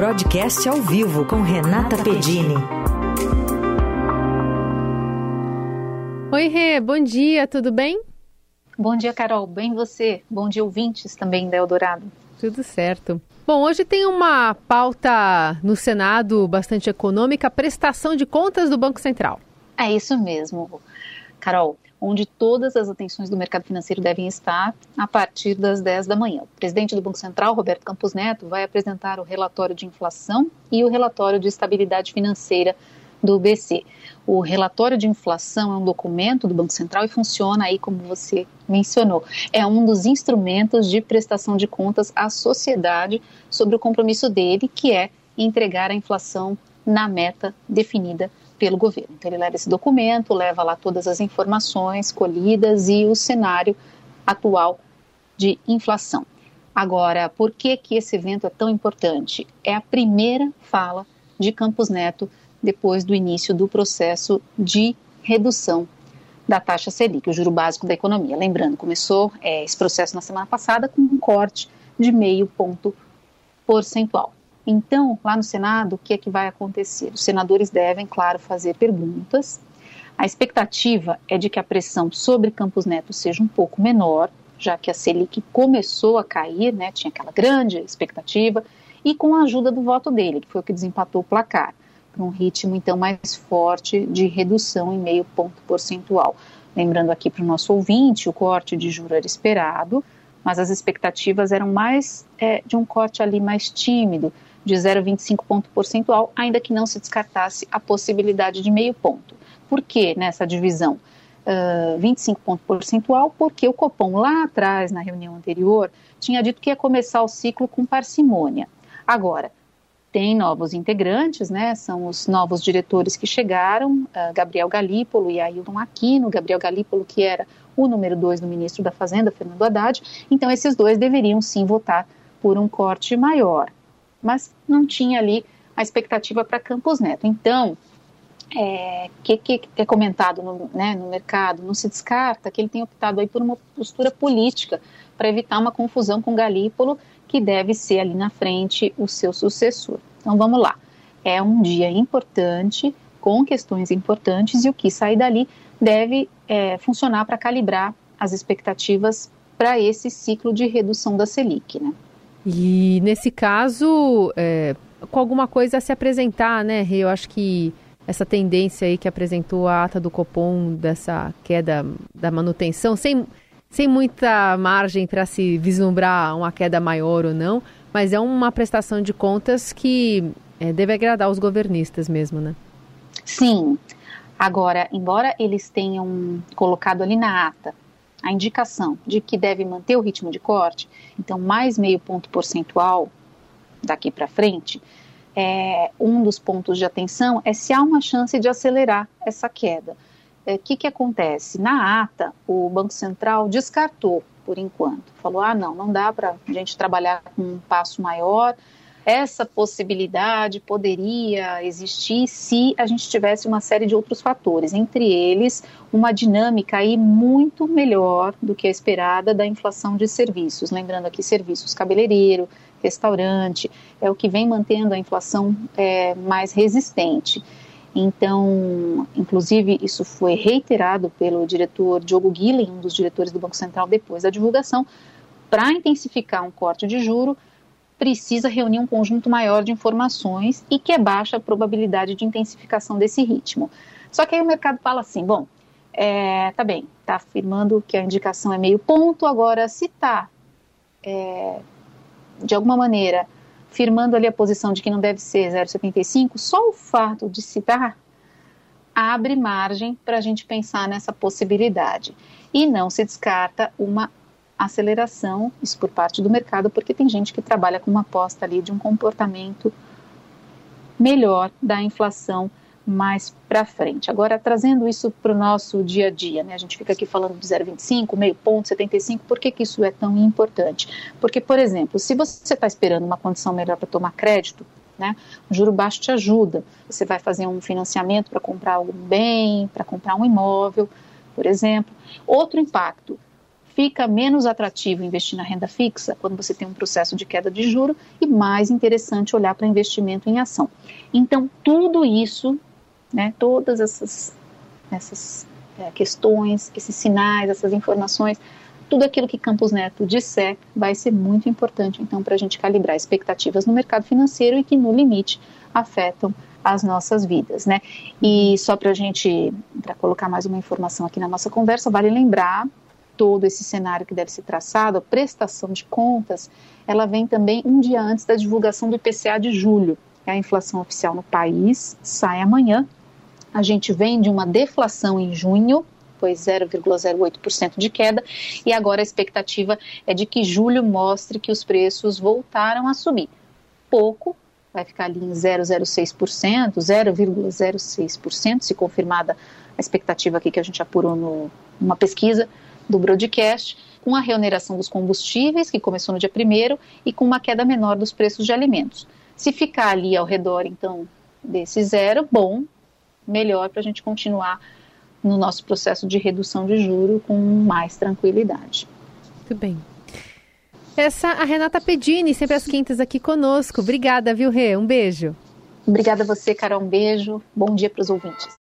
Broadcast ao vivo com Renata Pedini. Oi, Rê, bom dia, tudo bem? Bom dia, Carol. Bem você? Bom dia, ouvintes também da Eldorado. Tudo certo. Bom, hoje tem uma pauta no Senado bastante econômica, prestação de contas do Banco Central. É isso mesmo, Carol, onde todas as atenções do mercado financeiro devem estar a partir das 10 da manhã. O presidente do Banco Central, Roberto Campos Neto, vai apresentar o relatório de inflação e o relatório de estabilidade financeira do BC. O relatório de inflação é um documento do Banco Central e funciona aí como você mencionou. É um dos instrumentos de prestação de contas à sociedade sobre o compromisso dele, que é entregar a inflação na meta definida pelo governo. Então ele leva esse documento, leva lá todas as informações colhidas e o cenário atual de inflação. Agora, por que que esse evento é tão importante? É a primeira fala de Campos Neto depois do início do processo de redução da taxa Selic, o juro básico da economia. Lembrando, começou é, esse processo na semana passada com um corte de meio ponto percentual. Então, lá no Senado, o que é que vai acontecer? Os senadores devem, claro, fazer perguntas. A expectativa é de que a pressão sobre Campos Neto seja um pouco menor, já que a Selic começou a cair, né, tinha aquela grande expectativa, e com a ajuda do voto dele, que foi o que desempatou o placar para um ritmo então mais forte de redução em meio ponto percentual. Lembrando aqui para o nosso ouvinte, o corte de juros era esperado, mas as expectativas eram mais é, de um corte ali mais tímido, de 0,25 ponto percentual, ainda que não se descartasse a possibilidade de meio ponto. Por que nessa divisão? Uh, 25 ponto percentual, porque o Copom lá atrás, na reunião anterior, tinha dito que ia começar o ciclo com parcimônia. Agora, tem novos integrantes, né? São os novos diretores que chegaram, uh, Gabriel Galípolo e Ailton Aquino. Gabriel Galípolo, que era o número dois do ministro da Fazenda, Fernando Haddad. Então, esses dois deveriam sim votar por um corte maior. Mas não tinha ali a expectativa para Campos Neto. Então, o é, que, que, é comentado no, né, no mercado, não se descarta que ele tem optado aí por uma postura política para evitar uma confusão com Galípolo que deve ser ali na frente o seu sucessor. Então vamos lá. É um dia importante, com questões importantes, e o que sair dali deve é, funcionar para calibrar as expectativas para esse ciclo de redução da Selic. Né? E nesse caso, é, com alguma coisa a se apresentar, né, Eu acho que essa tendência aí que apresentou a ata do Copom dessa queda da manutenção, sem sem muita margem para se vislumbrar uma queda maior ou não, mas é uma prestação de contas que é, deve agradar os governistas mesmo, né? Sim. Agora, embora eles tenham colocado ali na ata a indicação de que deve manter o ritmo de corte, então mais meio ponto percentual daqui para frente, é, um dos pontos de atenção é se há uma chance de acelerar essa queda o é, que, que acontece? Na ata, o Banco Central descartou, por enquanto. Falou: ah, não, não dá para a gente trabalhar com um passo maior. Essa possibilidade poderia existir se a gente tivesse uma série de outros fatores, entre eles uma dinâmica aí muito melhor do que a esperada da inflação de serviços. Lembrando aqui serviços cabeleireiro, restaurante, é o que vem mantendo a inflação é, mais resistente. Então, inclusive, isso foi reiterado pelo diretor Diogo Guilhem, um dos diretores do Banco Central, depois da divulgação. Para intensificar um corte de juro, precisa reunir um conjunto maior de informações e que é baixa a probabilidade de intensificação desse ritmo. Só que aí o mercado fala assim: bom, é, tá bem, está afirmando que a indicação é meio ponto, agora se está, é, de alguma maneira, firmando ali a posição de que não deve ser 0,75, só o fato de se dar abre margem para a gente pensar nessa possibilidade. E não se descarta uma aceleração, isso por parte do mercado, porque tem gente que trabalha com uma aposta ali de um comportamento melhor da inflação mais para frente. Agora, trazendo isso para o nosso dia a dia, né? a gente fica aqui falando de 0,25, meio ponto, 75, por que, que isso é tão importante? Porque, por exemplo, se você está esperando uma condição melhor para tomar crédito, né, o juro baixo te ajuda. Você vai fazer um financiamento para comprar algum bem, para comprar um imóvel, por exemplo. Outro impacto, fica menos atrativo investir na renda fixa quando você tem um processo de queda de juro e mais interessante olhar para investimento em ação. Então, tudo isso, né, todas essas, essas é, questões, esses sinais, essas informações, tudo aquilo que Campos Neto disser vai ser muito importante, então, para a gente calibrar expectativas no mercado financeiro e que, no limite, afetam as nossas vidas, né? E só para a gente, para colocar mais uma informação aqui na nossa conversa, vale lembrar todo esse cenário que deve ser traçado, a prestação de contas, ela vem também um dia antes da divulgação do IPCA de julho. A inflação oficial no país sai amanhã. A gente vem de uma deflação em junho, foi 0,08% de queda, e agora a expectativa é de que julho mostre que os preços voltaram a subir. Pouco, vai ficar ali em 0,06%, 0,06%, se confirmada a expectativa aqui que a gente apurou no, numa pesquisa do broadcast, com a reoneração dos combustíveis, que começou no dia 1 e com uma queda menor dos preços de alimentos. Se ficar ali ao redor, então, desse zero, bom, melhor para a gente continuar no nosso processo de redução de juro com mais tranquilidade. Muito bem. Essa a Renata Pedini, sempre às quintas aqui conosco. Obrigada, viu, Rê? Um beijo. Obrigada a você, Carol. Um beijo. Bom dia para os ouvintes.